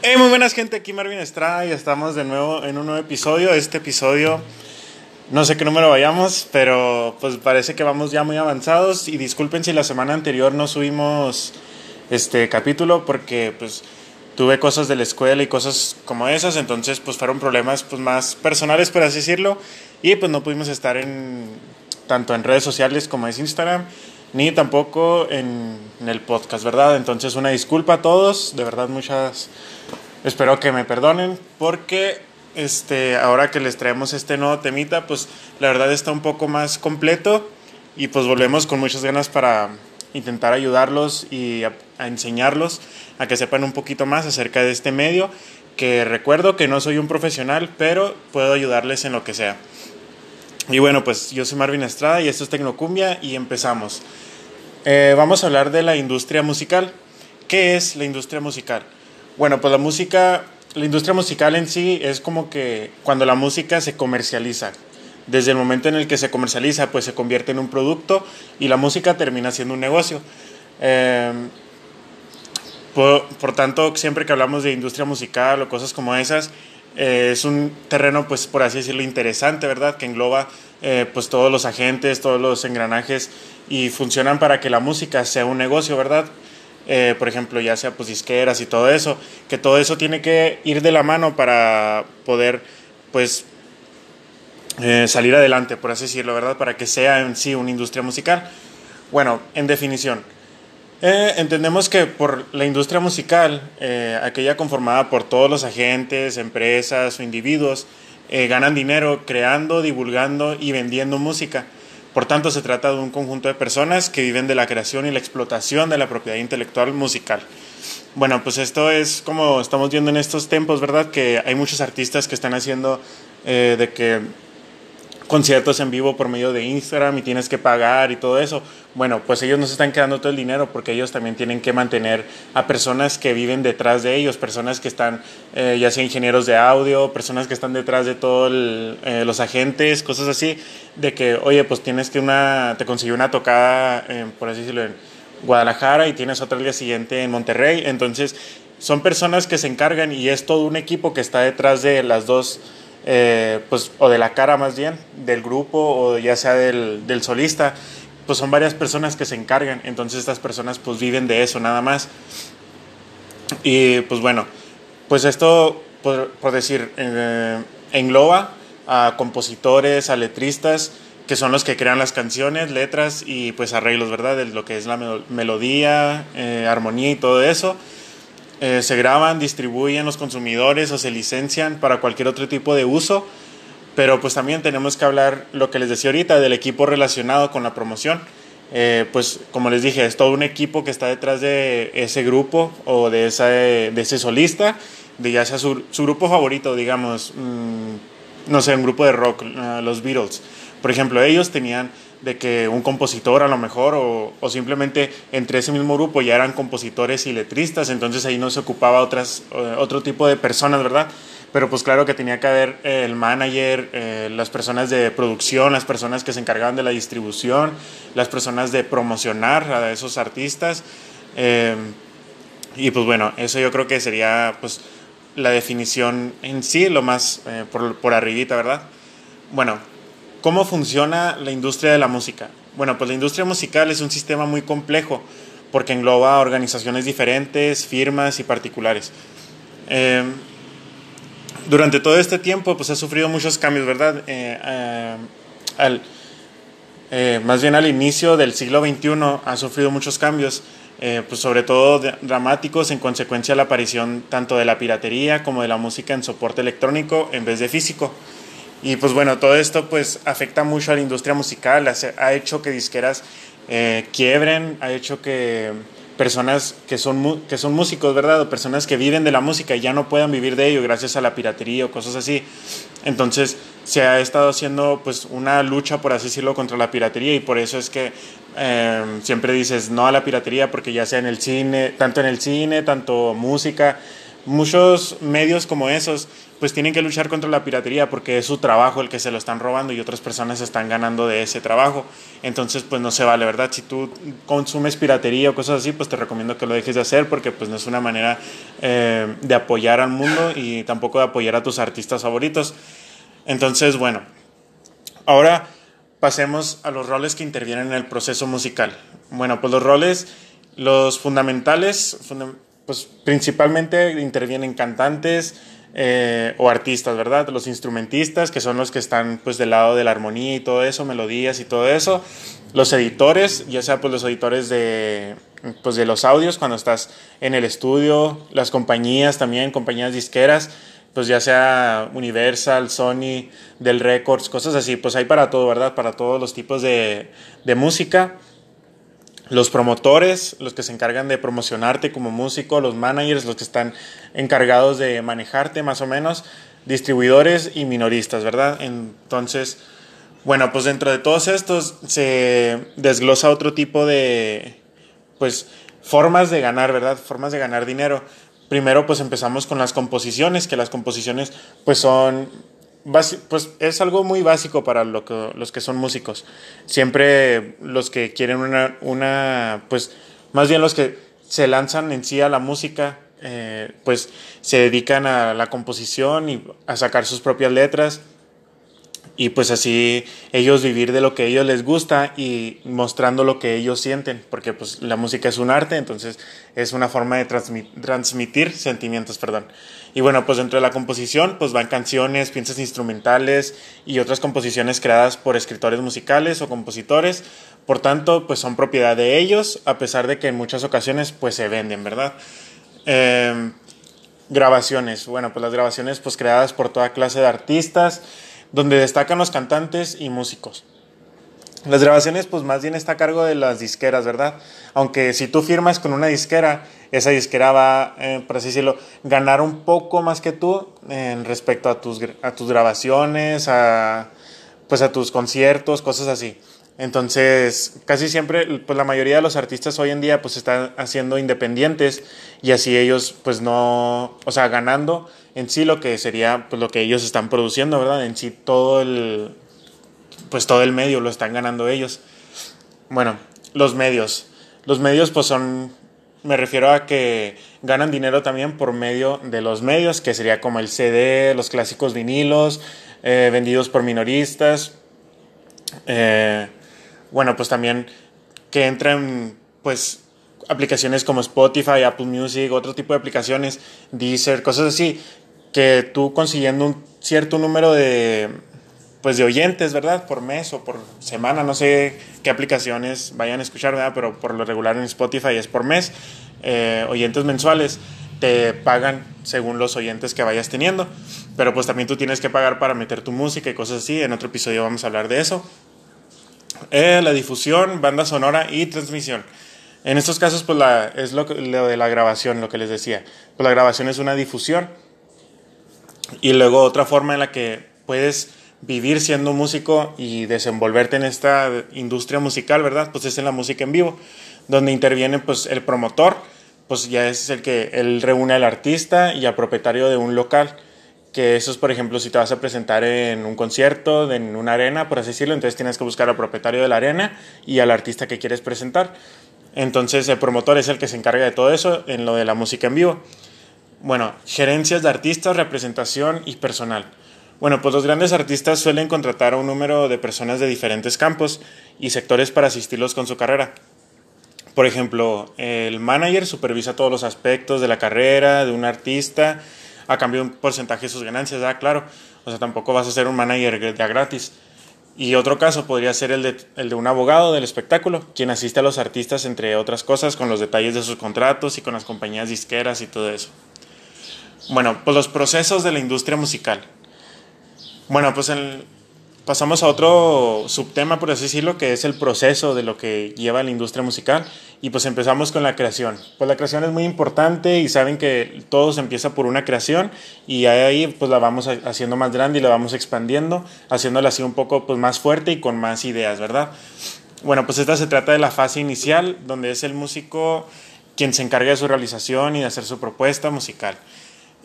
Hey, muy buenas gente, aquí Marvin Estrada y estamos de nuevo en un nuevo episodio. Este episodio, no sé qué número vayamos, pero pues parece que vamos ya muy avanzados. Y disculpen si la semana anterior no subimos este capítulo porque pues tuve cosas de la escuela y cosas como esas, entonces pues fueron problemas pues más personales por así decirlo. Y pues no pudimos estar en tanto en redes sociales como es Instagram ni tampoco en, el podcast, ¿verdad? Entonces una disculpa a todos, de verdad muchas Espero que me perdonen porque este, ahora que les traemos este nuevo temita, pues la verdad está un poco más completo y pues volvemos con muchas ganas para intentar ayudarlos y a, a enseñarlos a que sepan un poquito más acerca de este medio, que recuerdo que no soy un profesional, pero puedo ayudarles en lo que sea. Y bueno, pues yo soy Marvin Estrada y esto es Tecnocumbia y empezamos. Eh, vamos a hablar de la industria musical. ¿Qué es la industria musical? Bueno, pues la música, la industria musical en sí es como que cuando la música se comercializa. Desde el momento en el que se comercializa, pues se convierte en un producto y la música termina siendo un negocio. Eh, por, por, tanto, siempre que hablamos de industria musical o cosas como esas, eh, es un terreno, pues por así decirlo, interesante, ¿verdad? Que engloba eh, pues todos los agentes, todos los engranajes y funcionan para que la música sea un negocio, ¿verdad? eh, por ejemplo, ya sea pues disqueras y todo eso, que todo eso tiene que ir de la mano para poder pues eh, salir adelante, por así decirlo, ¿verdad? Para que sea en sí una industria musical. Bueno, en definición, eh, entendemos que por la industria musical, eh, aquella conformada por todos los agentes, empresas o individuos, ganan dinero creando, divulgando y vendiendo música. Por tanto, se trata de un conjunto de personas que viven de la creación y la explotación de la propiedad intelectual musical. Bueno, pues esto es como estamos viendo en estos tiempos, ¿verdad? Que hay muchos artistas que están haciendo eh, de que conciertos en vivo por medio de Instagram y tienes que pagar y todo eso. Bueno, pues ellos no se están quedando todo el dinero porque ellos también tienen que mantener a personas que viven detrás de ellos, personas que están, eh, ya sea ingenieros de audio, personas que están detrás de todos eh, los agentes, cosas así, de que, oye, pues tienes que una, te consiguió una tocada, eh, por así decirlo, en Guadalajara y tienes otra el día siguiente en Monterrey. Entonces, son personas que se encargan y es todo un equipo que está detrás de las dos eh, pues, o de la cara más bien, del grupo o ya sea del, del, solista, pues son varias personas que se encargan, entonces estas personas pues viven de eso nada más. Y pues bueno, pues esto, por, decir, eh, engloba a compositores, a letristas, que son los que crean las canciones, letras y pues arreglos, ¿verdad? De lo que es la melodía, eh, armonía y todo eso eh, se graban, distribuyen los consumidores o se licencian para cualquier otro tipo de uso. Pero pues también tenemos que hablar, lo que les decía ahorita, del equipo relacionado con la promoción. Eh, pues como les dije, es todo un equipo que está detrás de ese grupo o de, esa, de ese solista, de ya sea su, su grupo favorito, digamos, mmm, no sé, un grupo de rock, uh, los Beatles. Por ejemplo, ellos tenían de que un compositor a lo mejor o, o, simplemente entre ese mismo grupo ya eran compositores y letristas, entonces ahí no se ocupaba otras, otro tipo de personas, ¿verdad? Pero pues claro que tenía que haber eh, el manager, eh, las personas de producción, las personas que se encargaban de la distribución, las personas de promocionar a esos artistas. Eh, y pues bueno, eso yo creo que sería pues la definición en sí, lo más eh, por, por arribita, ¿verdad? Bueno, ¿Cómo funciona la industria de la música? Bueno, pues la industria musical es un sistema muy complejo porque engloba organizaciones diferentes, firmas y particulares. Eh, durante todo este tiempo, pues ha sufrido muchos cambios, ¿verdad? Eh, eh, al, más bien al inicio del siglo XXI ha sufrido muchos cambios, pues sobre todo dramáticos en consecuencia de la aparición tanto de la piratería como de la música en soporte electrónico en vez de físico. Y pues bueno, todo esto pues afecta mucho a la industria musical, ha hecho que disqueras eh, quiebren, ha hecho que personas que son, que son músicos, ¿verdad? O personas que viven de la música y ya no puedan vivir de ello gracias a la piratería o cosas así. Entonces se ha estado haciendo pues una lucha, por así decirlo, contra la piratería y por eso es que eh, siempre dices no a la piratería porque ya sea en el cine, tanto en el cine, tanto música, muchos medios como esos pues tienen que luchar contra la piratería porque es su trabajo el que se lo están robando y otras personas están ganando de ese trabajo. Entonces, pues no se vale, ¿verdad? Si tú consumes piratería o cosas así, pues te recomiendo que lo dejes de hacer porque pues no es una manera eh, de apoyar al mundo y tampoco de apoyar a tus artistas favoritos. Entonces, bueno, ahora pasemos a los roles que intervienen en el proceso musical. Bueno, pues los roles, los fundamentales, pues principalmente intervienen cantantes, eh, o artistas, ¿verdad? Los instrumentistas, que son los que están pues del lado de la armonía y todo eso, melodías y todo eso. Los editores, ya sea pues los editores de, pues, de los audios cuando estás en el estudio, las compañías también, compañías disqueras, pues ya sea Universal, Sony, Del Records, cosas así, pues hay para todo, ¿verdad? Para todos los tipos de, de música los promotores, los que se encargan de promocionarte como músico, los managers, los que están encargados de manejarte más o menos, distribuidores y minoristas, ¿verdad? Entonces, bueno, pues dentro de todos estos se desglosa otro tipo de, pues, formas de ganar, ¿verdad? Formas de ganar dinero. Primero, pues empezamos con las composiciones, que las composiciones, pues son pues es algo muy básico para lo que, los que son músicos. Siempre los que quieren una, una, pues más bien los que se lanzan en sí a la música, eh, pues se dedican a la composición y a sacar sus propias letras y pues así ellos vivir de lo que a ellos les gusta y mostrando lo que ellos sienten, porque pues la música es un arte, entonces es una forma de transmitir sentimientos, perdón. Y bueno, pues dentro de la composición pues van canciones, piezas instrumentales y otras composiciones creadas por escritores musicales o compositores, por tanto pues son propiedad de ellos, a pesar de que en muchas ocasiones pues se venden, ¿verdad? Em, grabaciones, bueno pues las grabaciones pues creadas por toda clase de artistas, donde destacan los cantantes y músicos. Las grabaciones, pues más bien está a cargo de las disqueras, ¿verdad? Aunque si tú firmas con una disquera, esa disquera va, eh, por así decirlo, ganar un poco más que tú en respecto a tus, a tus grabaciones, a, pues a tus conciertos, cosas así. Entonces, casi siempre, pues la mayoría de los artistas hoy en día, pues están haciendo independientes y así ellos, pues no, o sea, ganando en sí lo que sería, pues lo que ellos están produciendo, ¿verdad? En sí todo el, pues todo el medio lo están ganando ellos. Bueno, los medios. Los medios, pues son, me refiero a que ganan dinero también por medio de los medios, que sería como el CD, los clásicos vinilos, eh, vendidos por minoristas. Eh, bueno, pues también que entran pues aplicaciones como Spotify, Apple Music, otro tipo de aplicaciones, Deezer, cosas así, que tú consiguiendo un cierto número de pues de oyentes, ¿verdad? Por mes o por semana, no sé qué aplicaciones vayan a escuchar, ¿verdad? Pero por lo regular en Spotify es por mes, eh, oyentes mensuales te pagan según los oyentes que vayas teniendo, pero pues también tú tienes que pagar para meter tu música y cosas así, en otro episodio vamos a hablar de eso. Eh, la difusión, banda sonora y transmisión. En estos casos, pues la, es lo, lo, de la grabación, lo que les decía. Pues la grabación es una difusión. Y luego otra forma en la que puedes vivir siendo músico y desenvolverte en esta industria musical, ¿verdad? Pues es en la música en vivo, donde interviene pues el promotor, pues ya es el que él reúne al artista y al propietario de un local que eso es, por ejemplo, si te vas a presentar en un concierto, en una arena, por así decirlo, entonces tienes que buscar al propietario de la arena y al artista que quieres presentar. Entonces el promotor es el que se encarga de todo eso en lo de la música en vivo. Bueno, gerencias de artistas, representación y personal. Bueno, pues los grandes artistas suelen contratar a un número de personas de diferentes campos y sectores para asistirlos con su carrera. Por ejemplo, el manager supervisa todos los aspectos de la carrera de un artista a cambio de un porcentaje de sus ganancias, ¿verdad? Claro. O sea, tampoco vas a ser un manager de gratis. Y otro caso podría ser el de, el de un abogado del espectáculo, quien asiste a los artistas, entre otras cosas, con los detalles de sus contratos y con las compañías disqueras y todo eso. Bueno, pues los procesos de la industria musical. Bueno, pues pasamos a otro subtema, por así decirlo, que es el proceso de lo que lleva la industria musical. Y pues empezamos con la creación. Pues la creación es muy importante y saben que todo se empieza por una creación y ahí pues la vamos haciendo más grande y la vamos expandiendo, haciéndola así un poco pues más fuerte y con más ideas, ¿verdad? Bueno, pues esta se trata de la fase inicial, donde es el músico quien se encarga de su realización y de hacer su propuesta musical.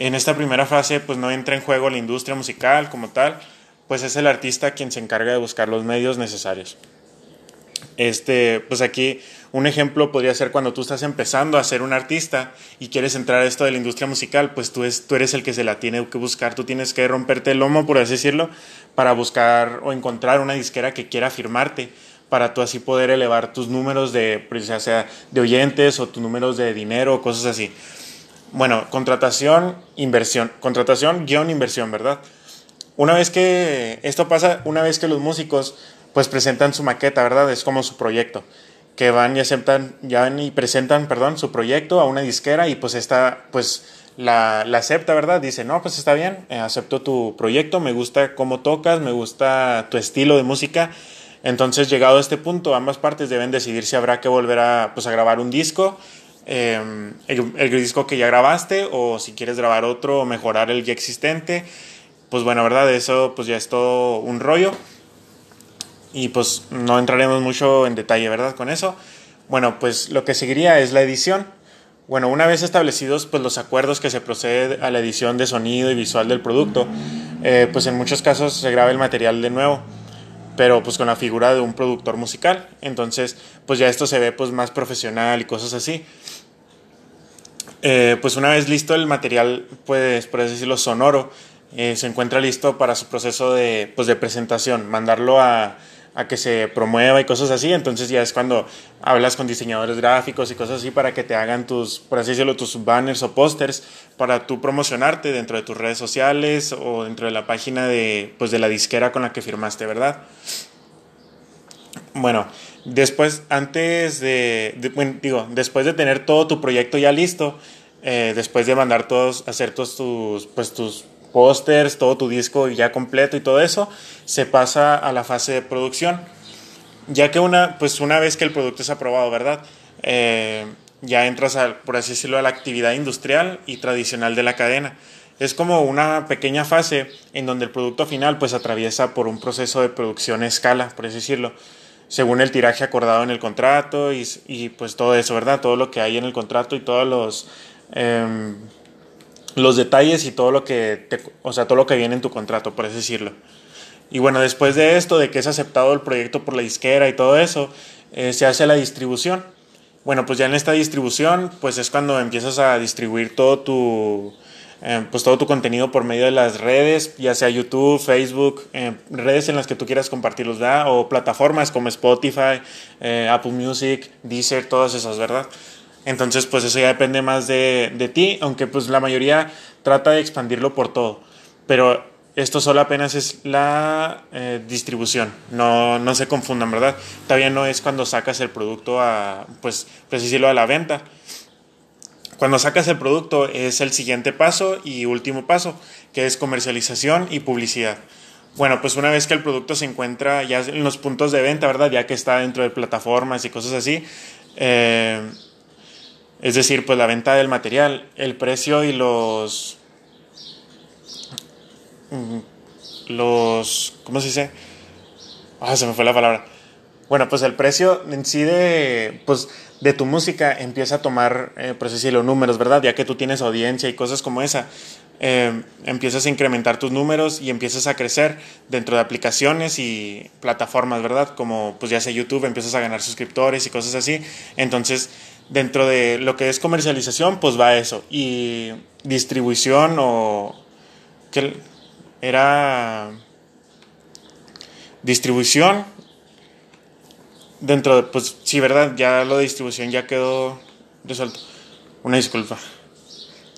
En esta primera fase pues no entra en juego la industria musical como tal, pues es el artista quien se encarga de buscar los medios necesarios. Este, pues aquí un ejemplo podría ser cuando tú estás empezando a ser un artista y quieres entrar a esto de la industria musical, pues tú, es, tú eres el que se la tiene que buscar, tú tienes que romperte el lomo, por así decirlo, para buscar o encontrar una disquera que quiera firmarte, para tú así poder elevar tus números de, pues, sea de oyentes o tus números de dinero, cosas así. Bueno, contratación, inversión, contratación, guion, inversión, ¿verdad? Una vez que esto pasa, una vez que los músicos pues presentan su maqueta, ¿verdad? Es como su proyecto que van y aceptan, ya van y presentan, perdón, su proyecto a una disquera y pues esta, pues la, la acepta, ¿verdad? Dice, no, pues está bien, eh, acepto tu proyecto, me gusta cómo tocas, me gusta tu estilo de música. Entonces, llegado a este punto, ambas partes deben decidir si habrá que volver a, pues, a grabar un disco, em, el, el, disco que ya grabaste, o si quieres grabar otro o mejorar el ya existente. Pues bueno, ¿verdad? Eso pues ya es todo un rollo y pues no entraremos mucho en detalle, ¿verdad? Con eso. Bueno, pues lo que seguiría es la edición. Bueno, una vez establecidos pues los acuerdos que se procede a la edición de sonido y visual del producto, eh, pues en muchos casos se graba el material de nuevo, pero pues con la figura de un productor musical. Entonces, pues ya esto se ve pues más profesional y cosas así. Eh, pues una vez listo el material, pues por así decirlo, sonoro, eh, se encuentra listo para su proceso de, pues, de presentación, mandarlo a, a que se promueva y cosas así. Entonces ya es cuando hablas con diseñadores gráficos y cosas así para que te hagan tus, por así decirlo, tus banners o pósters para tú promocionarte dentro de tus redes sociales o dentro de la página de, pues, de la disquera con la que firmaste, ¿verdad? Bueno, después, antes de, bueno, digo, después de tener todo tu proyecto ya listo, eh, después de mandar todos, hacer todos tus, pues tus pósters, todo tu disco ya completo y todo eso, se pasa a la fase de producción. Ya que una, pues una vez que el producto es aprobado, ¿verdad? Eh, ya entras, a, por así decirlo, a la actividad industrial y tradicional de la cadena. Es como una pequeña fase en donde el producto final pues atraviesa por un proceso de producción a escala, por así decirlo, según el tiraje acordado en el contrato y, y pues todo eso, ¿verdad? Todo lo que hay en el contrato y todos los... Eh, los detalles y todo lo que o sea, todo lo que viene en tu contrato, por así decirlo. Y bueno, después de esto, de que es aceptado el proyecto por la disquera y todo eso, eh, se hace la distribución. Bueno, pues ya en esta distribución, pues es cuando empiezas a distribuir todo tu, eh, pues todo tu contenido por medio de las redes, ya sea YouTube, Facebook, eh, redes en las que tú quieras compartirlos, ¿verdad? O plataformas como Spotify, Apple Music, Deezer, todas esas, ¿verdad? Entonces, pues eso ya depende más de, de ti, aunque pues la mayoría trata de expandirlo por todo. Pero esto solo apenas es la eh, distribución, no, no se confundan, ¿verdad? Todavía no es cuando sacas el producto a, pues, pues decirlo, a la venta. Cuando sacas el producto es el siguiente paso y último paso, que es comercialización y publicidad. Bueno, pues una vez que el producto se encuentra ya en los puntos de venta, ¿verdad? Ya que está dentro de plataformas y cosas así, eh, es decir, pues la venta del material, el precio y los... Mm, los... ¿Cómo se dice? Ah, se me fue la palabra. Bueno, pues el precio en sí de, pues, de tu música empieza a tomar, eh, por así los números, ¿verdad? Ya que tú tienes audiencia y cosas como esa, eh, empiezas a incrementar tus números y empiezas a crecer dentro de aplicaciones y plataformas, ¿verdad? Como pues ya sea YouTube, empiezas a ganar suscriptores y cosas así. Entonces, dentro de lo que es comercialización, pues va eso. Y distribución o... que era... Distribución. Dentro de, pues sí, ¿verdad? Ya lo de distribución ya quedó resuelto. Una disculpa.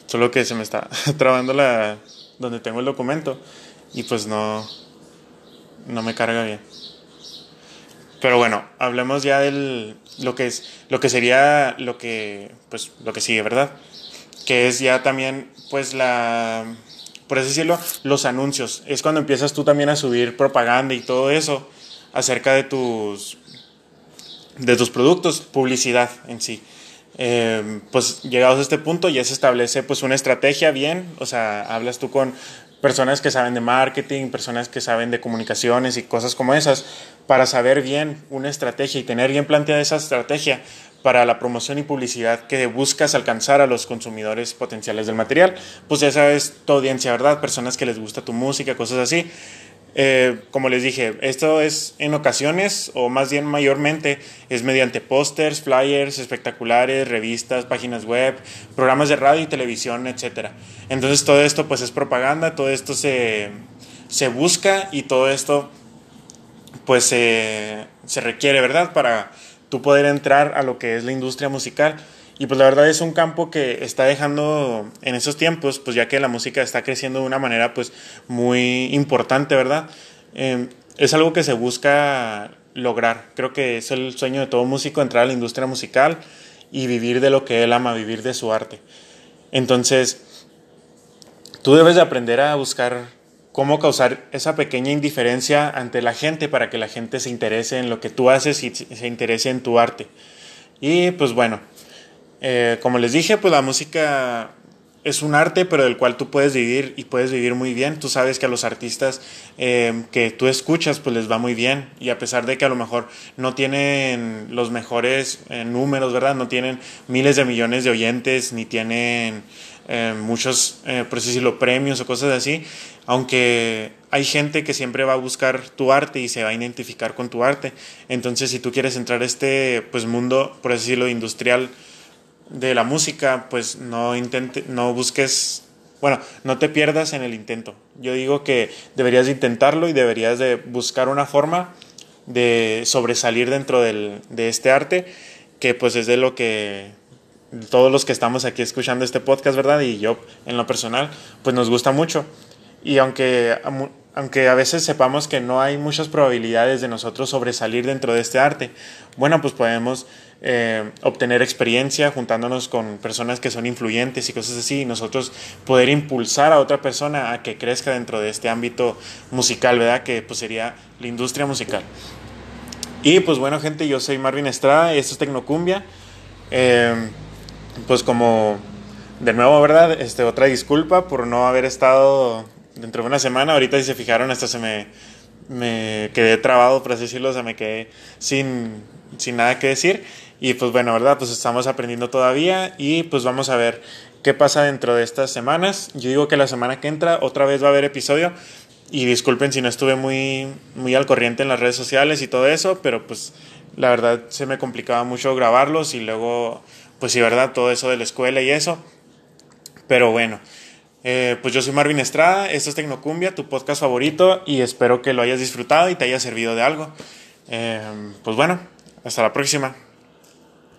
Solo que se me está trabando la... donde tengo el documento. Y pues no... No me carga bien. Pero bueno, hablemos ya del lo que es lo que sería lo que pues lo que sigue, ¿verdad? Que es ya también pues la por así decirlo, los anuncios. Es cuando empiezas tú también a subir propaganda y todo eso acerca de tus de tus productos, publicidad en sí. Eh, pues llegados a este punto ya se establece pues una estrategia bien, o sea, hablas tú con personas que saben de marketing, personas que saben de comunicaciones y cosas como esas, para saber bien una estrategia y tener bien planteada esa estrategia para la promoción y publicidad que buscas alcanzar a los consumidores potenciales del material. Pues ya sabes, tu audiencia, ¿verdad? Personas que les gusta tu música, cosas así. Eh, como les dije, esto es en ocasiones, o más bien mayormente, es mediante pósters, flyers, espectaculares, revistas, páginas web, programas de radio y televisión, etc. Entonces todo esto pues es propaganda, todo esto se, se busca y todo esto pues se requiere, ¿verdad? Para tú poder entrar a lo que es la industria musical. Y pues la verdad es un campo que está dejando en esos tiempos, pues ya que la música está creciendo de una manera pues muy importante, ¿verdad? Em, es algo que se busca lograr. Creo que es el sueño de todo músico entrar a la industria musical y vivir de lo que él ama, vivir de su arte. Entonces, tú debes de aprender a buscar cómo causar esa pequeña indiferencia ante la gente para que la gente se interese en lo que tú haces y se interese en tu arte. Y pues bueno, eh, como les dije, pues la música es un arte, pero del cual tú puedes vivir y puedes vivir muy bien. Tú sabes que a los artistas eh, que tú escuchas, pues les va muy bien. Y a pesar de que a lo mejor no tienen los mejores eh, números, ¿verdad? No tienen miles de millones de oyentes, ni tienen eh, muchos, eh, por decirlo, premios o cosas así, aunque hay gente que siempre va a buscar tu arte y se va a identificar con tu arte. Entonces, si tú quieres entrar a este pues, mundo, por decirlo, industrial de la música, pues no, intente, no busques, bueno, no te pierdas en el intento. Yo digo que deberías de intentarlo y deberías de buscar una forma de sobresalir dentro del, de este arte, que pues es de lo que todos los que estamos aquí escuchando este podcast, ¿verdad? Y yo en lo personal, pues nos gusta mucho. Y aunque, aunque a veces sepamos que no hay muchas probabilidades de nosotros sobresalir dentro de este arte, bueno, pues podemos eh, obtener experiencia juntándonos con personas que son influyentes y cosas así, y nosotros poder impulsar a otra persona a que crezca dentro de este ámbito musical, ¿verdad? Que pues sería la industria musical. Y pues bueno, gente, yo soy Marvin Estrada, esto es Tecnocumbia. Eh, pues como de nuevo, ¿verdad? Este, otra disculpa por no haber estado dentro de una semana. Ahorita si se fijaron, hasta se me, me quedé trabado, por así decirlo, o sea, me quedé sin, sin nada que decir. Y pues bueno, ¿verdad? Pues estamos aprendiendo todavía y pues vamos a ver qué pasa dentro de estas semanas. Yo digo que la semana que entra otra vez va a haber episodio. Y disculpen si no estuve muy, muy al corriente en las redes sociales y todo eso, pero pues la verdad se me complicaba mucho grabarlos y luego pues sí, ¿verdad? Todo eso de la escuela y eso. Pero bueno, eh, pues yo soy Marvin Estrada, esto es Tecnocumbia, tu podcast favorito, y espero que lo hayas disfrutado y te haya servido de algo. Eh, pues bueno, hasta la próxima.